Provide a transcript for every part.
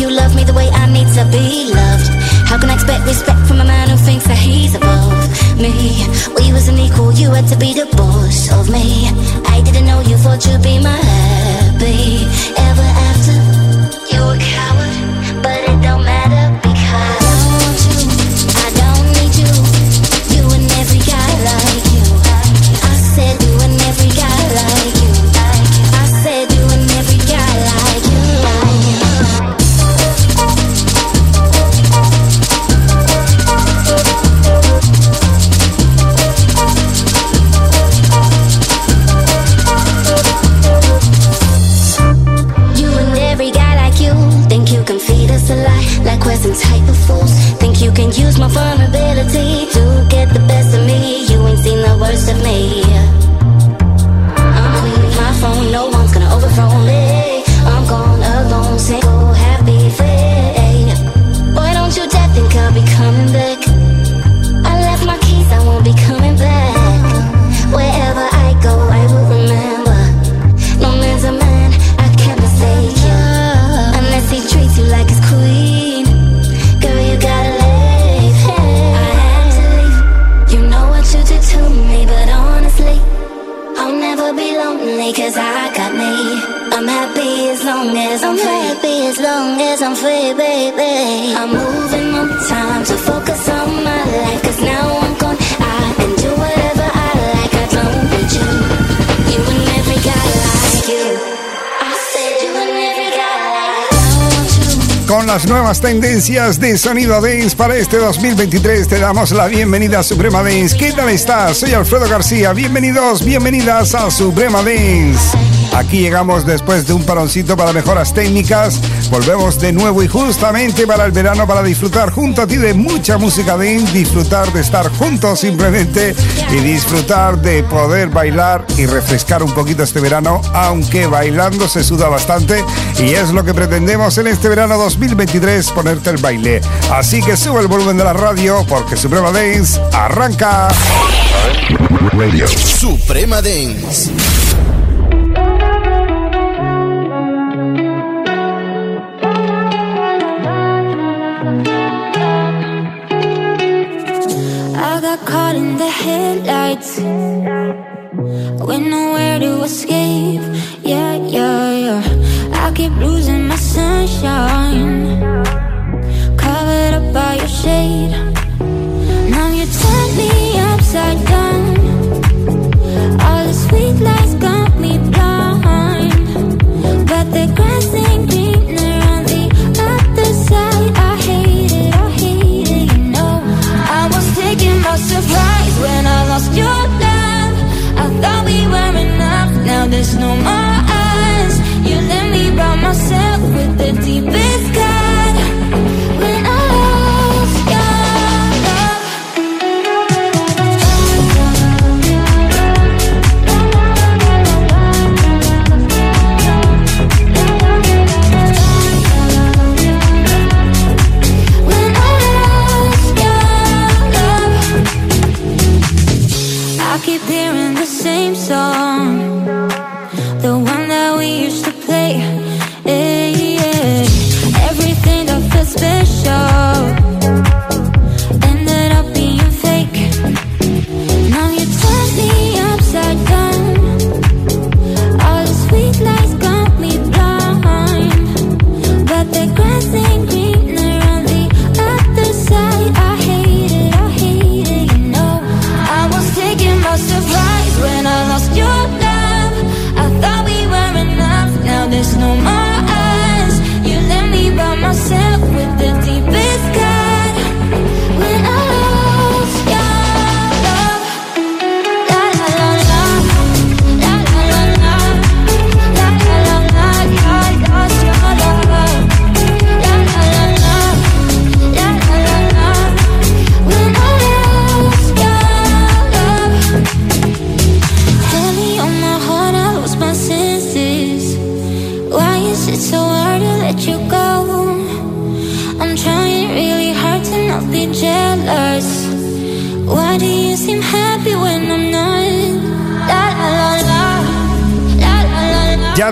you love me the way I need to be loved. How can I expect respect from a man who thinks that he's above me? We was an equal, you had to be the boss of me. I didn't know you thought you'd be my happy ever after. You a coward, but it don't matter. treat a lie, like we're some type of fools Think you can use my vulnerability to nuevas tendencias de sonido dance para este 2023. Te damos la bienvenida a Suprema Dance. ¿Qué tal estás? Soy Alfredo García. Bienvenidos, bienvenidas a Suprema Dance. Aquí llegamos después de un paroncito para mejoras técnicas. Volvemos de nuevo y justamente para el verano para disfrutar junto a ti de mucha música dance, disfrutar de estar juntos simplemente y disfrutar de poder bailar y refrescar un poquito este verano, aunque bailando se suda bastante y es lo que pretendemos en este verano 2023 ponerte el baile. Así que sube el volumen de la radio porque Suprema Dance arranca. Radio. Suprema Dance. Headlights with nowhere to escape. Yeah, yeah, yeah. I keep losing my sunshine, covered up by your shade. There's no more us. You let me by myself with the deepest cut.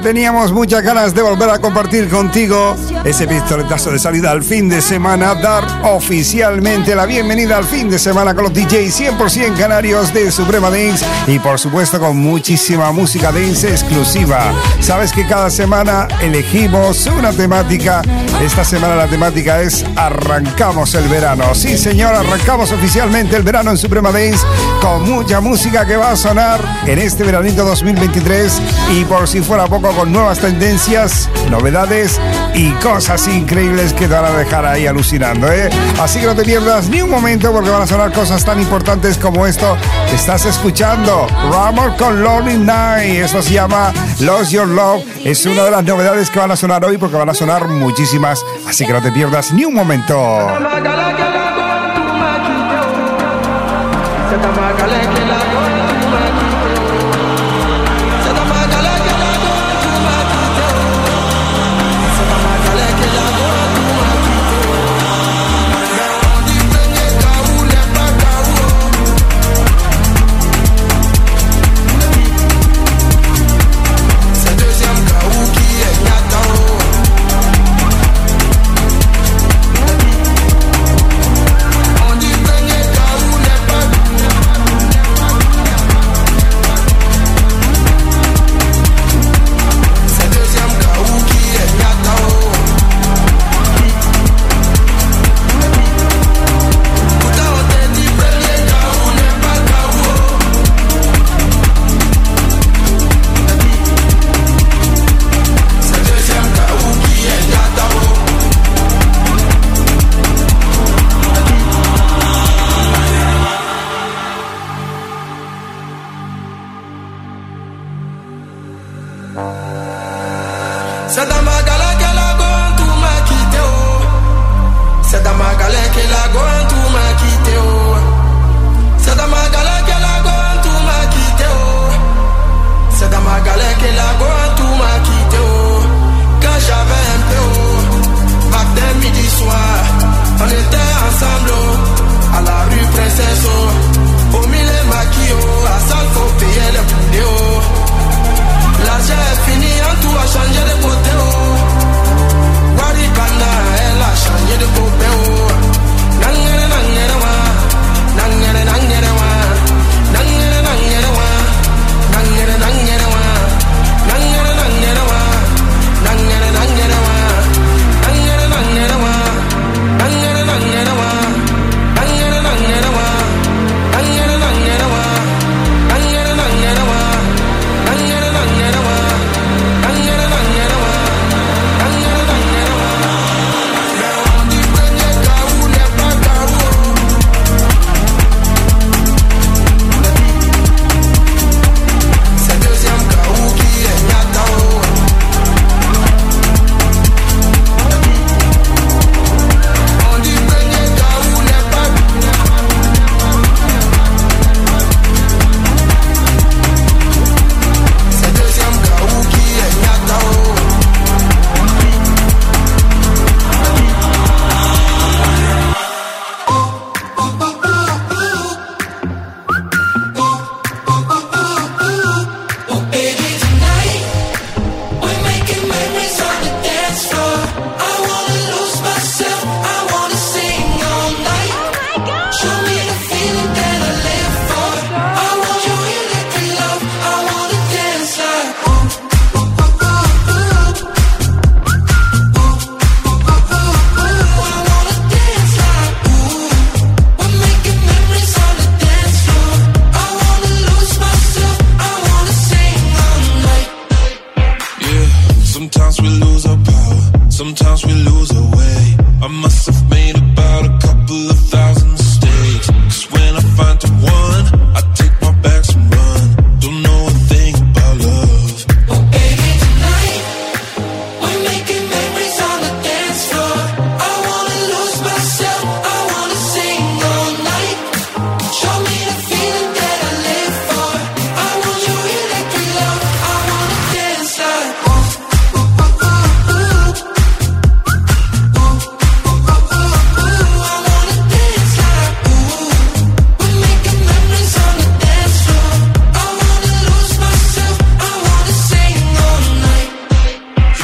Teníamos muchas ganas de volver a compartir contigo ese pistoletazo de salida al fin de semana, dar oficialmente la bienvenida al fin de semana con los DJs 100% canarios de Suprema Dance y por supuesto con muchísima música dance exclusiva. Sabes que cada semana elegimos una temática. Esta semana la temática es Arrancamos el verano. Sí, señor, arrancamos oficialmente el verano en Suprema Dance con mucha música que va a sonar en este veranito 2023 y por si fuera poco con nuevas tendencias, novedades y cosas cosas increíbles que te van a dejar ahí alucinando, ¿eh? Así que no te pierdas ni un momento porque van a sonar cosas tan importantes como esto que estás escuchando. Ramor con Lonely Night. Eso se llama Lost Your Love. Es una de las novedades que van a sonar hoy porque van a sonar muchísimas. Así que no te pierdas ni un momento.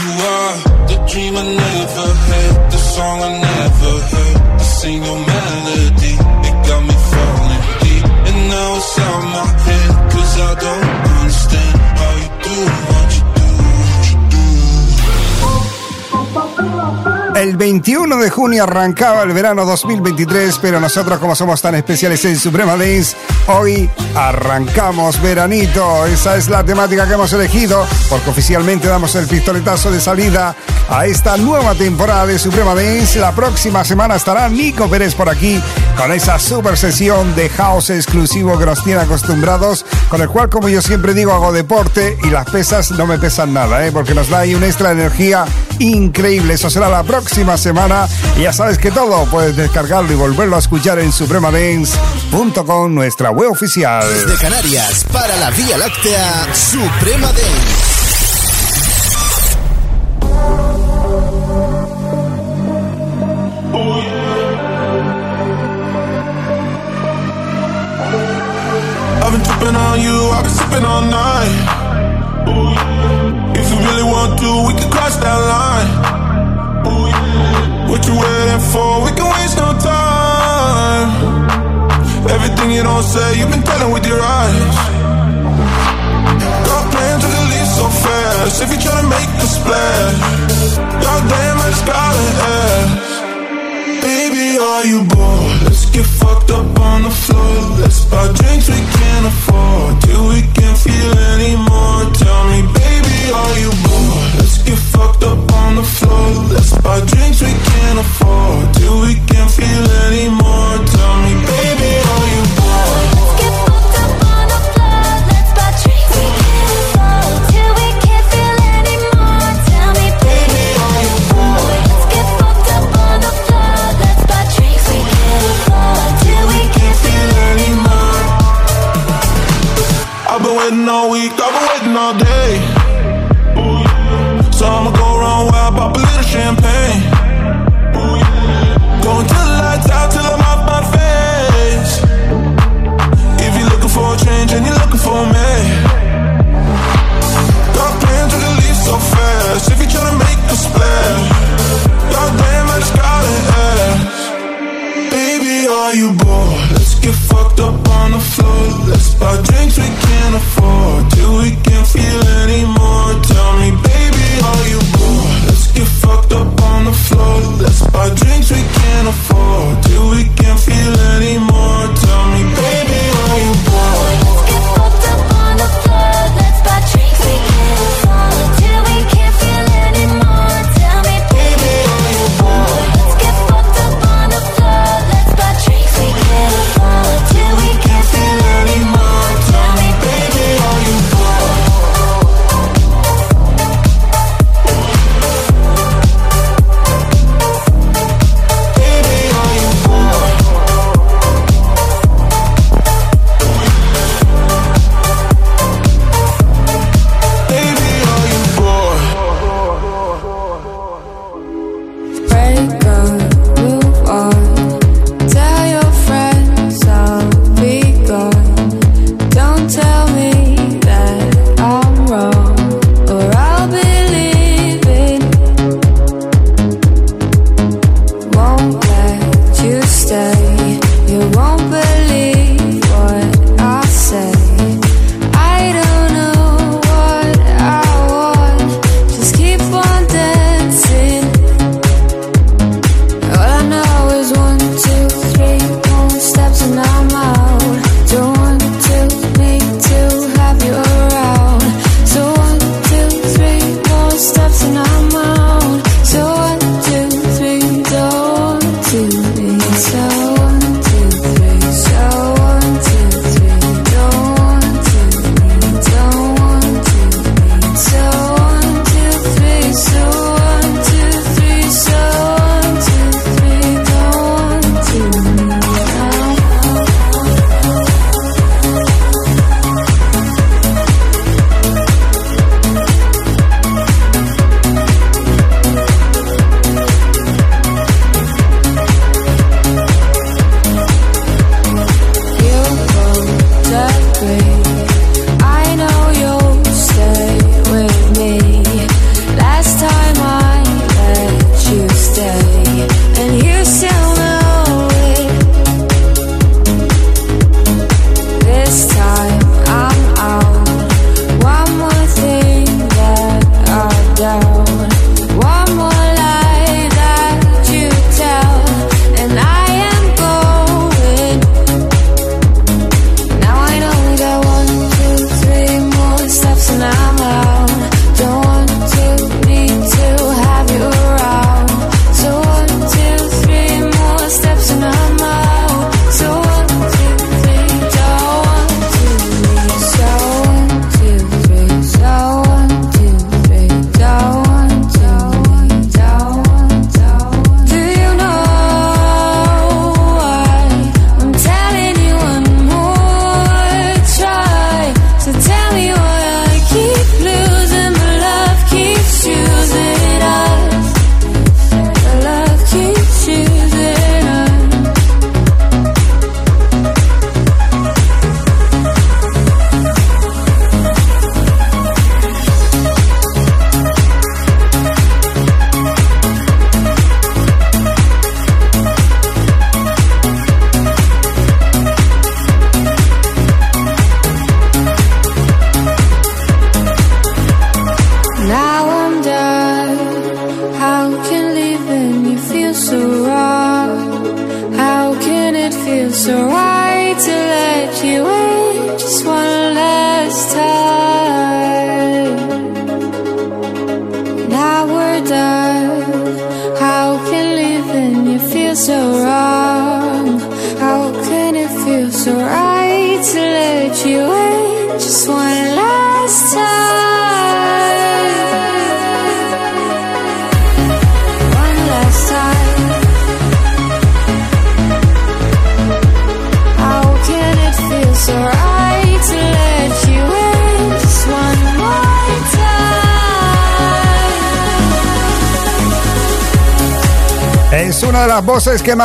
You are the dream I never had, the song I never heard. I sing your melody, it got me falling deep. And now it's out my head, cause I don't El 21 de junio arrancaba el verano 2023, pero nosotros como somos tan especiales en Suprema Dance, hoy arrancamos veranito. Esa es la temática que hemos elegido, porque oficialmente damos el pistoletazo de salida a esta nueva temporada de Suprema Dance. La próxima semana estará Nico Pérez por aquí con esa super sesión de house exclusivo que nos tiene acostumbrados, con el cual, como yo siempre digo, hago deporte y las pesas no me pesan nada, ¿eh? porque nos da ahí una extra energía increíble. Eso será la próxima semana. Y ya sabes que todo puedes descargarlo y volverlo a escuchar en supremadance.com, nuestra web oficial. Desde Canarias, para la Vía Láctea, Suprema Dance. on you, I've been sipping all night. If you really want to, we can cross that line. What you waiting for? We can waste no time. Everything you don't say, you've been telling with your eyes. Got plans to leave so fast. If you're trying to make a splash, goddamn, I just gotta ask. Baby, are you bored? Get fucked up on the floor. Let's buy drinks we can't afford till we can't feel anymore. Tell me, baby, are you bored? Let's get fucked up on the floor. Let's buy drinks we can't afford till we can't feel anymore.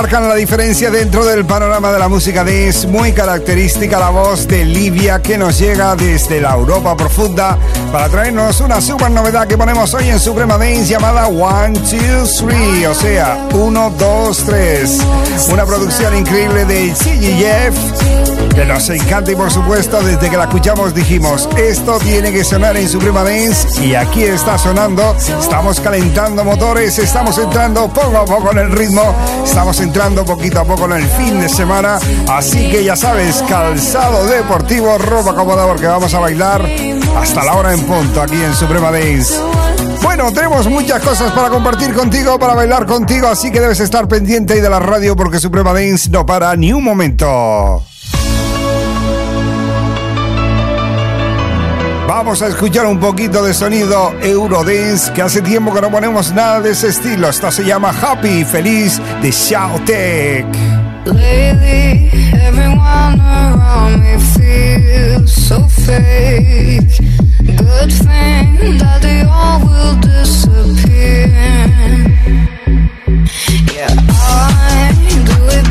Marcan la diferencia dentro del panorama de la música dance, muy característica la voz de Livia que nos llega desde la Europa profunda para traernos una super novedad que ponemos hoy en Suprema Dance llamada One, Two, Three, o sea, 1, 2, 3. Una producción increíble de Jeff que nos encanta y por supuesto desde que la escuchamos dijimos, esto tiene que sonar en Suprema Dance y aquí está sonando, estamos calentando motores, estamos entrando poco a poco en el ritmo, estamos entrando poquito a poco en el fin de semana, así que ya sabes, calzado deportivo, ropa cómoda porque vamos a bailar hasta la hora en punto aquí en Suprema Dance. Bueno, tenemos muchas cosas para compartir contigo, para bailar contigo, así que debes estar pendiente de la radio porque Suprema Dance no para ni un momento. Vamos a escuchar un poquito de sonido Eurodance, que hace tiempo que no ponemos nada de ese estilo. Esta se llama Happy, feliz de Shoutech. Lately. Good thing that they all will disappear. Yeah,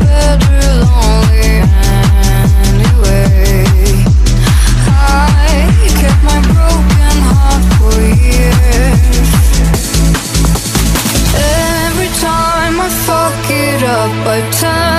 better up, but time.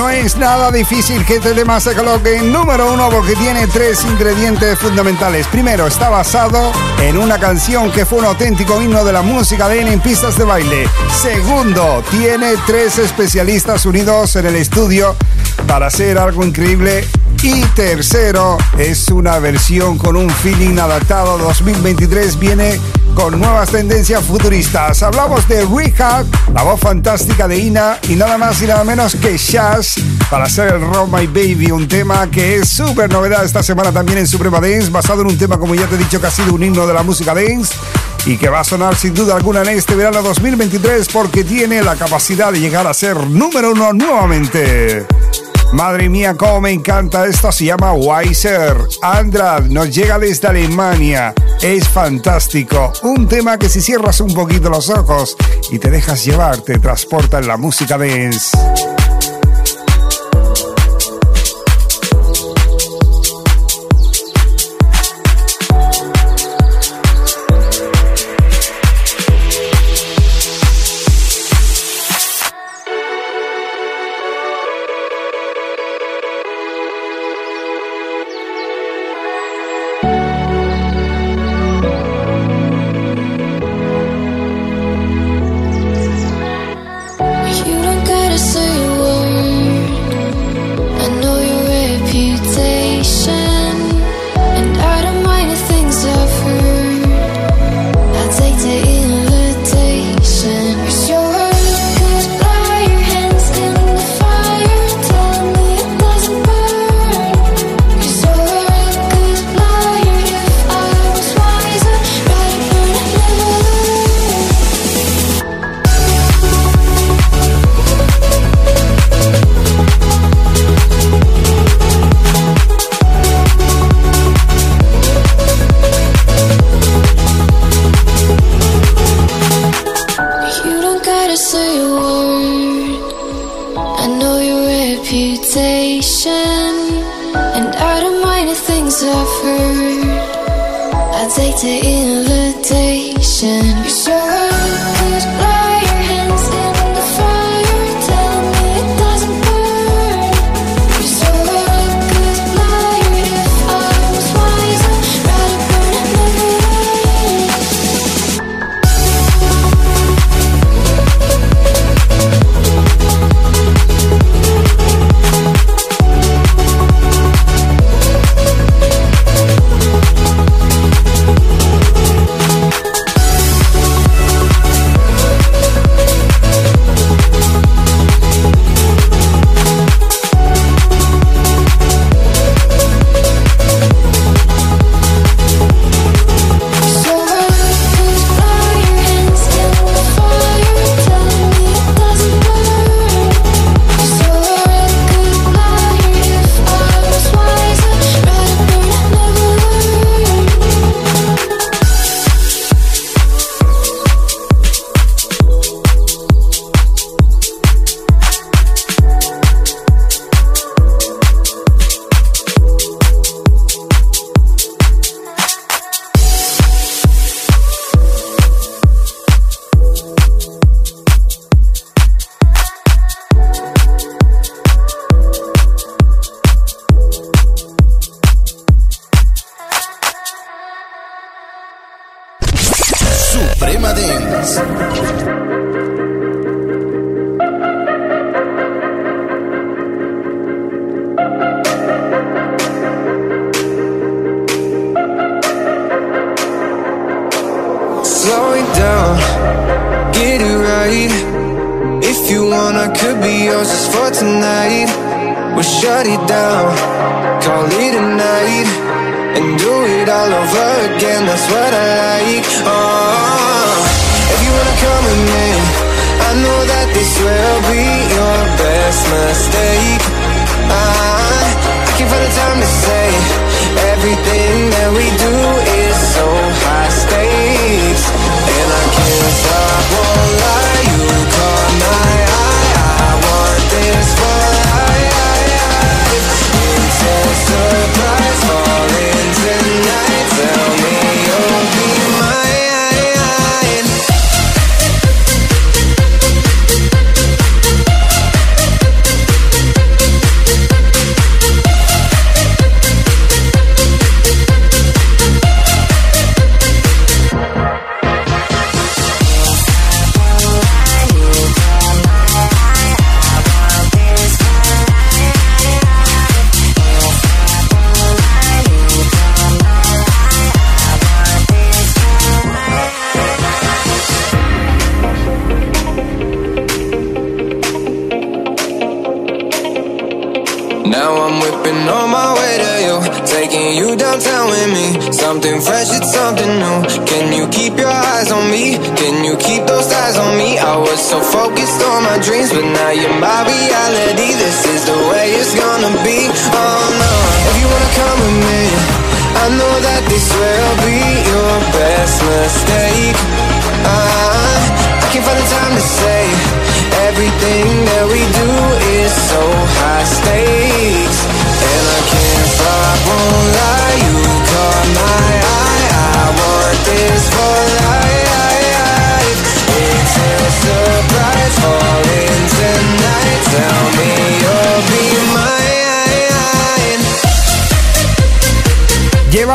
No es nada difícil que este tema se coloque en número uno porque tiene tres ingredientes fundamentales. Primero, está basado en una canción que fue un auténtico himno de la música de en pistas de baile. Segundo, tiene tres especialistas unidos en el estudio para hacer algo increíble. Y tercero, es una versión con un feeling adaptado 2023. Viene con nuevas tendencias futuristas. Hablamos de Rehab, la voz fantástica de Ina y nada más y nada menos que Shaz para hacer el Rock My Baby, un tema que es súper novedad esta semana también en Suprema Dance, basado en un tema como ya te he dicho que ha sido un himno de la música dance y que va a sonar sin duda alguna en este verano 2023 porque tiene la capacidad de llegar a ser número uno nuevamente. Madre mía, cómo me encanta esto. Se llama Weiser. Andrad nos llega desde Alemania. Es fantástico. Un tema que si cierras un poquito los ojos y te dejas llevar, te transporta en la música dance.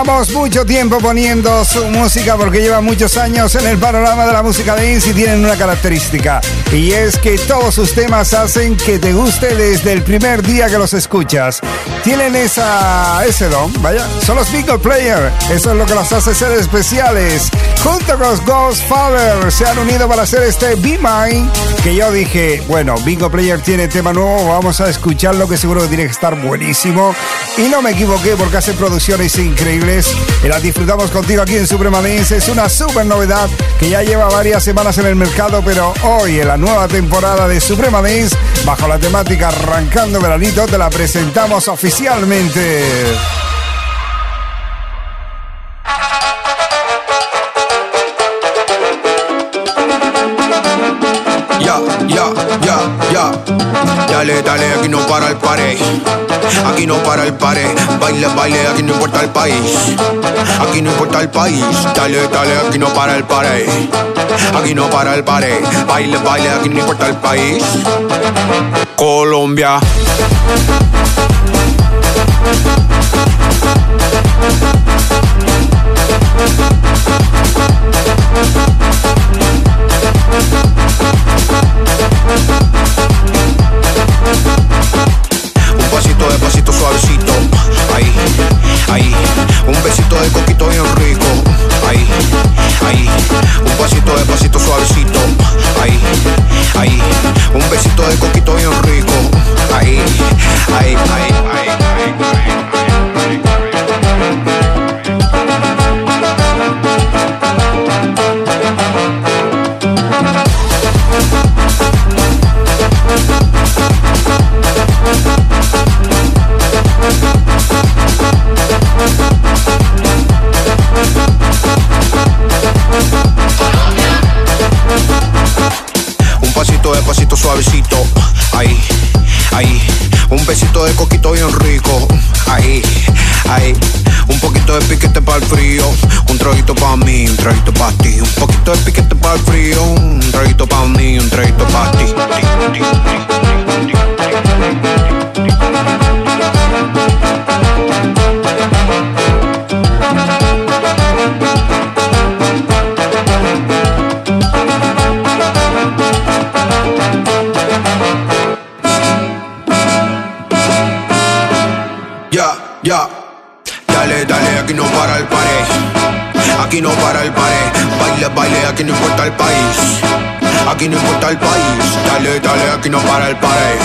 Llevamos mucho tiempo poniendo su música porque lleva muchos años en el panorama de la música dance y tienen una característica y es que todos sus temas hacen que te guste desde el primer día que los escuchas. Tienen esa, ese don, vaya, son los Bingo Player, eso es lo que los hace ser especiales. Junto con los Ghost Father se han unido para hacer este Be Mine que yo dije, bueno, Bingo Player tiene tema nuevo, vamos a escucharlo que seguro que tiene que estar buenísimo y no me equivoqué porque hace producciones increíbles y las disfrutamos contigo aquí en Suprema Dance. Es una super novedad que ya lleva varias semanas en el mercado, pero hoy en la nueva temporada de Suprema Dance, bajo la temática Arrancando Veranito, te la presentamos oficialmente. Ya, ya, ya, ya. Dale, dale, aquí no para el pared. Aquí no para el pared. Baile, baile, aquí no importa el país. Aquí no importa el país. Dale, dale, aquí no para el pared. Aquí no para el pared. Baile, baile, aquí no importa el país. Colombia. Un pasito de pasito suavecito. Ahí, ahí. Un besito de coquito bien rico. Ahí, ahí. Un pasito de pasito suavecito. Ahí, ahí. Un besito de coquito bien rico. Ahí, ahí, ahí, suavecito. Ahí, ahí. Un besito de coquito bien rico. Ahí, ahí. Un poquito de piquete para el frío. Un traguito para mí, un traguito para ti. Un poquito de piquete para el frío. Un traguito para mí, un traguito para ti. País. Aquí no importa el país. Dale, dale, aquí no para el pared.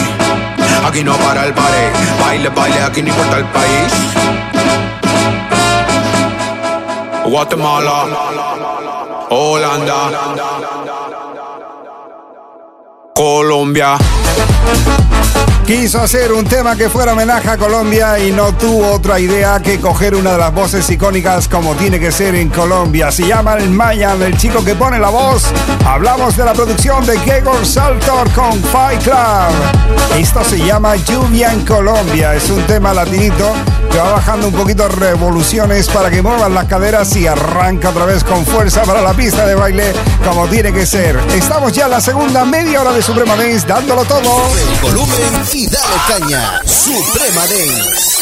Aquí no para el pared. Baile, baile, aquí no importa el país. Guatemala, Holanda, Colombia. Quiso hacer un tema que fuera homenaje a Colombia y no tuvo otra idea que coger una de las voces icónicas como tiene que ser en Colombia. Se llama el Mayan, el chico que pone la voz. Hablamos de la producción de Gregor Saltor con Fight Club. Esto se llama Lluvia en Colombia. Es un tema latinito que va bajando un poquito revoluciones para que muevan las caderas y arranca otra vez con fuerza para la pista de baile como tiene que ser. Estamos ya en la segunda media hora de Suprema Dance dándolo todo. El volumen y dale caña. Suprema Dance.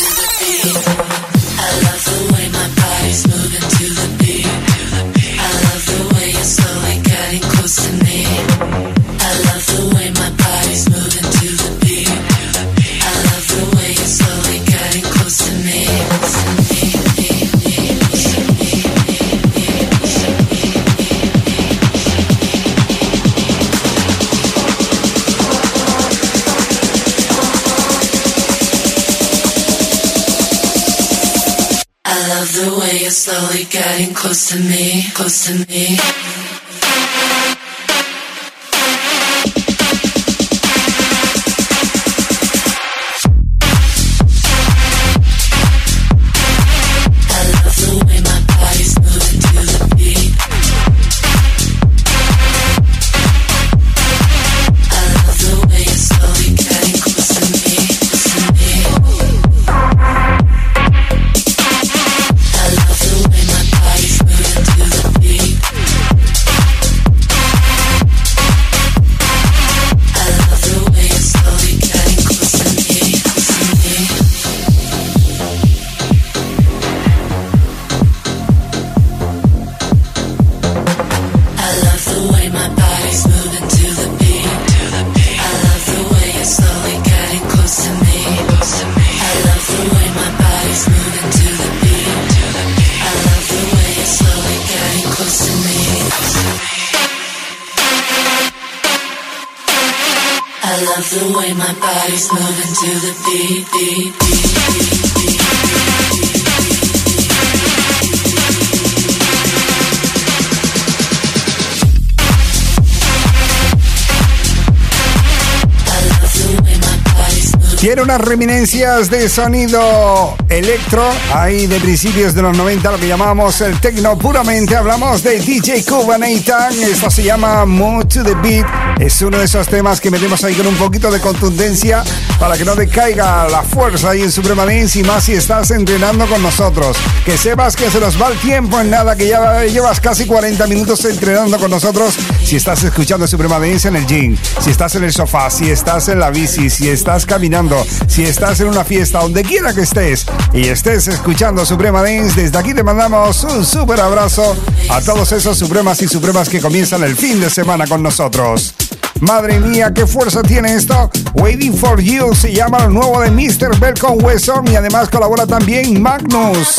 Reminencias de sonido electro, ahí de principios de los 90, lo que llamamos el techno puramente. Hablamos de DJ Nathan, esto se llama Move to the Beat. Es uno de esos temas que metemos ahí con un poquito de contundencia para que no decaiga la fuerza ahí en Suprema Dance y más si estás entrenando con nosotros. Que sepas que se nos va el tiempo en nada, que ya llevas casi 40 minutos entrenando con nosotros. Si estás escuchando Suprema en el gym, si estás en el sofá, si estás en la bici, si estás caminando si estás en una fiesta, donde quiera que estés y estés escuchando Suprema Dance, desde aquí te mandamos un súper abrazo a todos esos supremas y supremas que comienzan el fin de semana con nosotros. Madre mía, qué fuerza tiene esto. Waiting for You se llama lo nuevo de Mr. Bell con Wesson y además colabora también Magnus.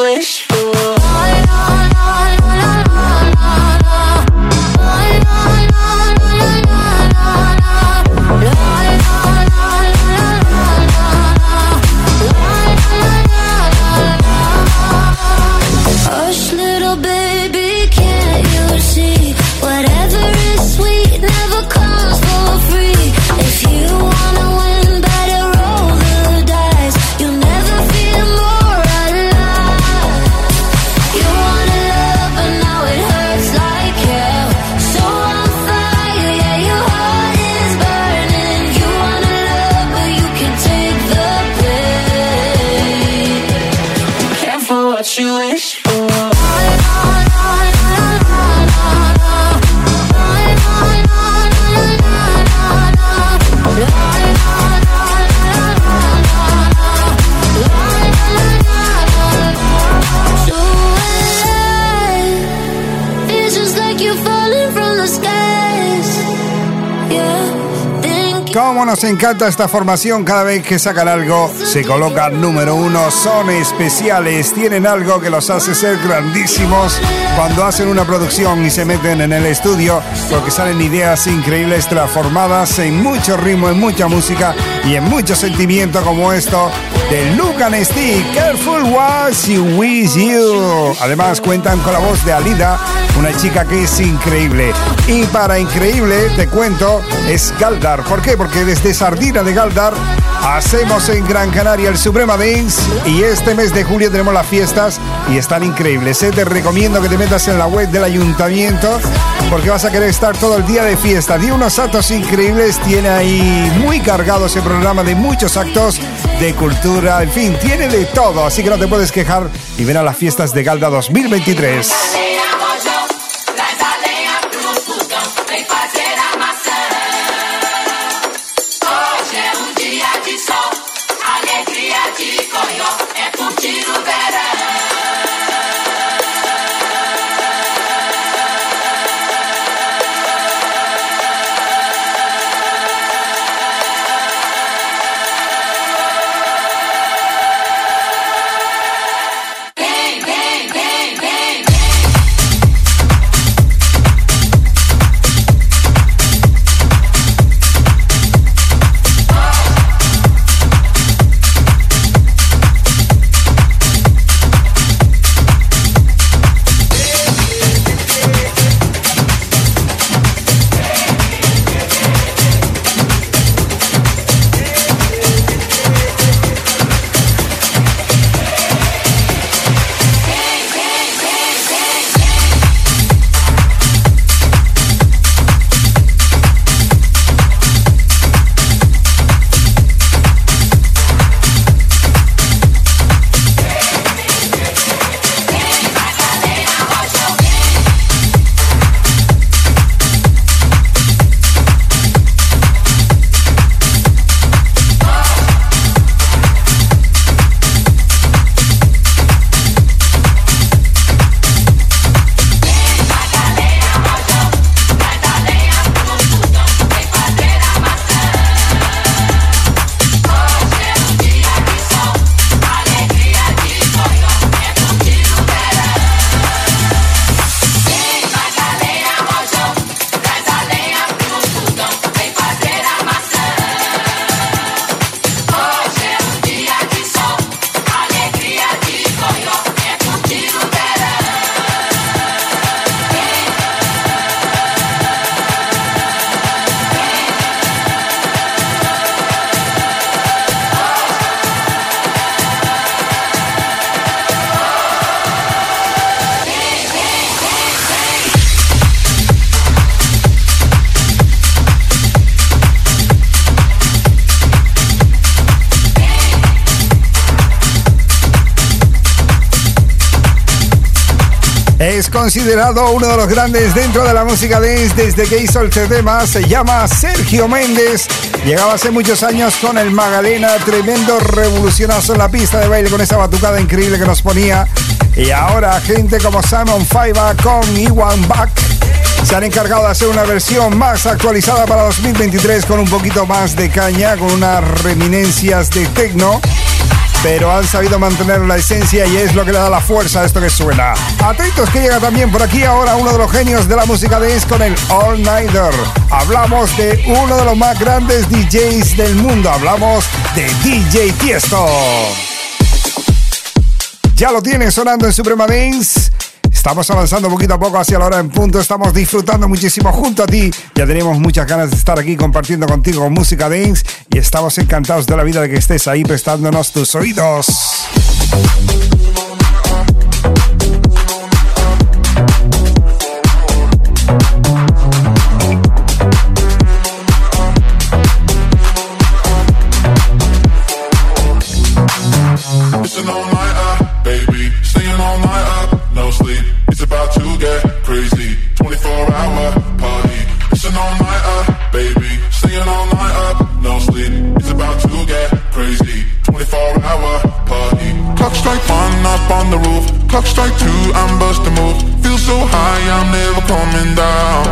Wish nos encanta esta formación. Cada vez que sacan algo, se colocan número uno, son especiales, tienen algo que los hace ser grandísimos. Cuando hacen una producción y se meten en el estudio, porque salen ideas increíbles transformadas en mucho ritmo, en mucha música y en mucho sentimiento como esto de Luke and Steve, Careful What You With You. Además cuentan con la voz de Alida, una chica que es increíble. Y para increíble, te cuento, es Galdar. ¿Por qué? Porque desde Sardina de Galdar hacemos en Gran Canaria el Suprema Dance y este mes de julio tenemos las fiestas y están increíbles. ¿eh? Te recomiendo que te metas en la web del ayuntamiento porque vas a querer estar todo el día de fiesta. Tiene unos actos increíbles, tiene ahí muy cargado ese programa de muchos actos de cultura, en fin, tiene de todo, así que no te puedes quejar y ven a las fiestas de Galda 2023. Considerado uno de los grandes dentro de la música dance desde que hizo el tema. Se llama Sergio Méndez. Llegaba hace muchos años con el Magalena, tremendo revolucionazo en la pista de baile con esa batucada increíble que nos ponía. Y ahora gente como Simon Faiba con Iwan Back se han encargado de hacer una versión más actualizada para 2023 con un poquito más de caña, con unas reminencias de techno pero han sabido mantener la esencia y es lo que le da la fuerza a esto que suena. Atentos que llega también por aquí ahora uno de los genios de la música dance con el All Nighter. Hablamos de uno de los más grandes DJs del mundo, hablamos de DJ Tiesto. Ya lo tiene sonando en Suprema Dance. Estamos avanzando poquito a poco hacia la hora en punto. Estamos disfrutando muchísimo junto a ti. Ya tenemos muchas ganas de estar aquí compartiendo contigo música dance y estamos encantados de la vida de que estés ahí prestándonos tus oídos. Clock strike two, I'm busting moves Feel so high, I'm never coming down.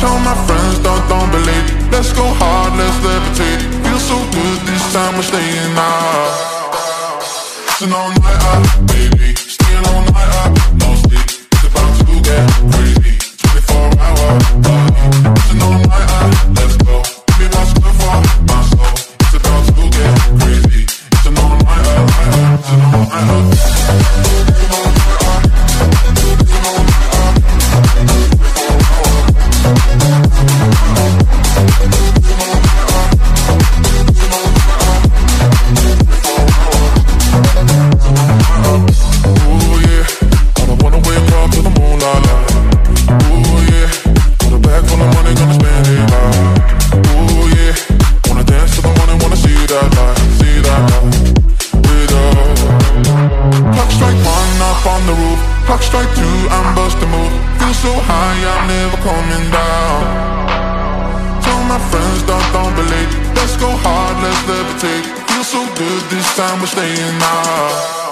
Tell my friends, don't, don't believe. Let's go hard, let's levitate. Feel so good, this time we're staying out. Staying all night, uh, baby. Staying all night, uh, levitate Feel so good this time we're staying out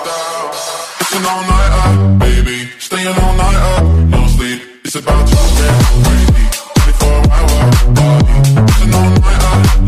It's an all-nighter, baby. Staying all-nighter, no sleep. It's about to get crazy. 24 hour party. It's an all-nighter.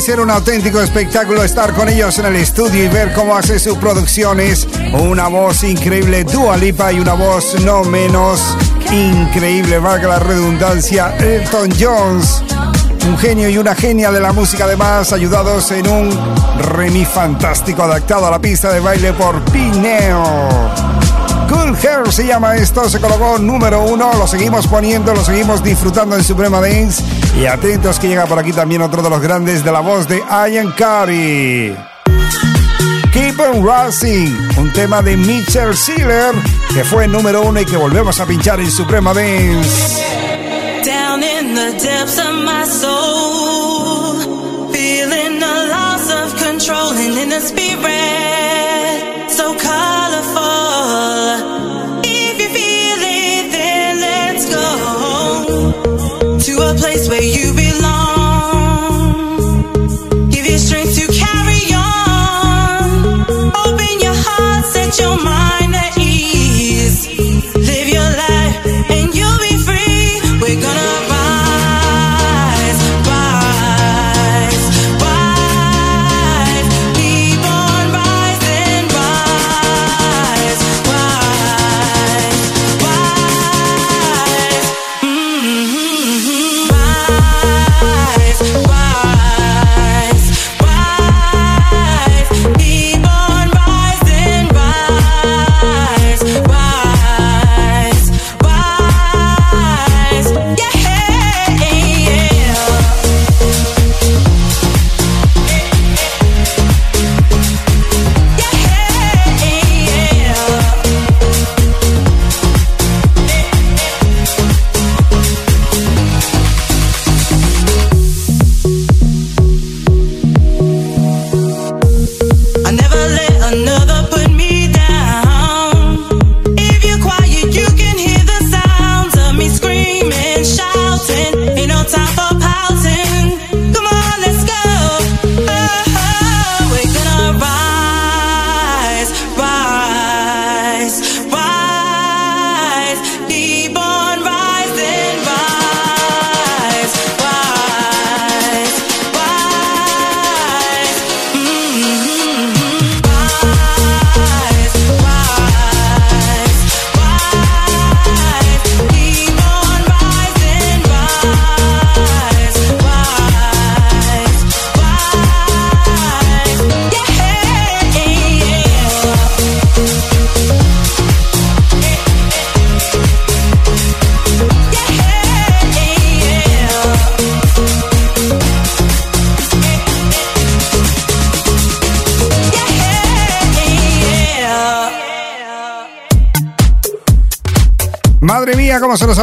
Ser un auténtico espectáculo estar con ellos en el estudio y ver cómo hace sus producciones. Una voz increíble, Dua Lipa y una voz no menos increíble, valga la redundancia, Elton Jones. Un genio y una genia de la música además, ayudados en un remix fantástico adaptado a la pista de baile por Pineo. Cool Hair se llama esto, se colocó número uno, lo seguimos poniendo, lo seguimos disfrutando en Suprema Dance. Y atentos que llega por aquí también otro de los grandes de la voz de Ian Curry. Keep on Rising, un tema de Mitchell Sealer que fue número uno y que volvemos a pinchar en Suprema Dance. Down in the depths of my soul,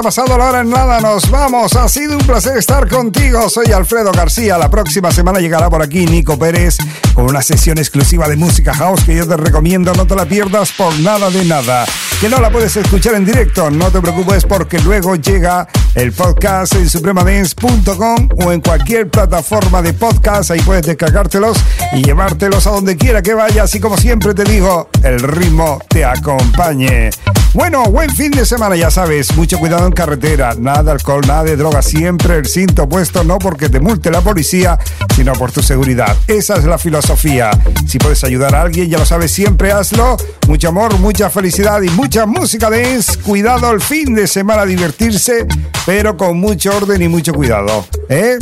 pasado la hora en nada. Nos vamos. Ha sido un placer estar contigo. Soy Alfredo García. La próxima semana llegará por aquí Nico Pérez con una sesión exclusiva de música house que yo te recomiendo. No te la pierdas por nada de nada. Que no la puedes escuchar en directo. No te preocupes porque luego llega el podcast en supremadance.com o en cualquier plataforma de podcast. Ahí puedes descargártelos y llevártelos a donde quiera que vayas. Y como siempre te digo, el ritmo te acompañe. Bueno, buen fin de semana, ya sabes, mucho cuidado en carretera, nada de alcohol, nada de droga, siempre el cinto puesto, no porque te multe la policía, sino por tu seguridad. Esa es la filosofía. Si puedes ayudar a alguien, ya lo sabes, siempre hazlo. Mucho amor, mucha felicidad y mucha música dance. Cuidado el fin de semana, divertirse, pero con mucho orden y mucho cuidado. ¿Eh?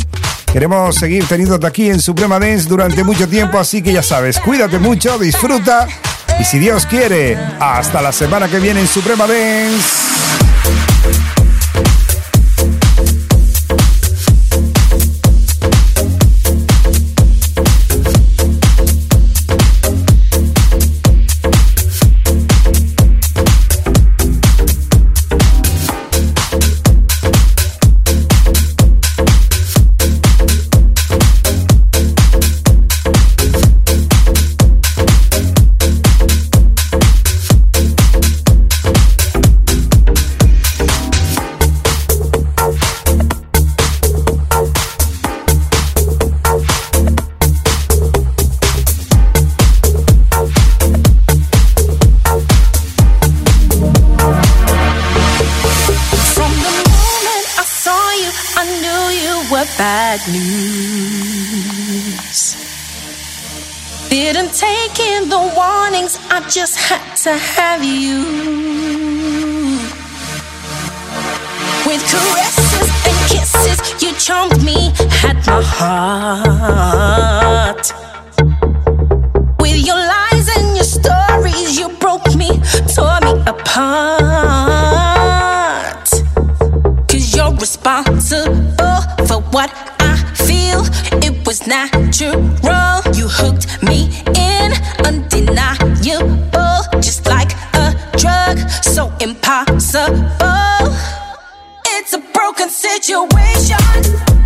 Queremos seguir teniéndote aquí en Suprema Dance durante mucho tiempo, así que ya sabes, cuídate mucho, disfruta y si Dios quiere, hasta la semana que viene en Suprema Dance. chunk me at my heart. With your lies and your stories, you broke me, tore me apart. Cause you're responsible for what I feel. It was natural. You hooked me situation.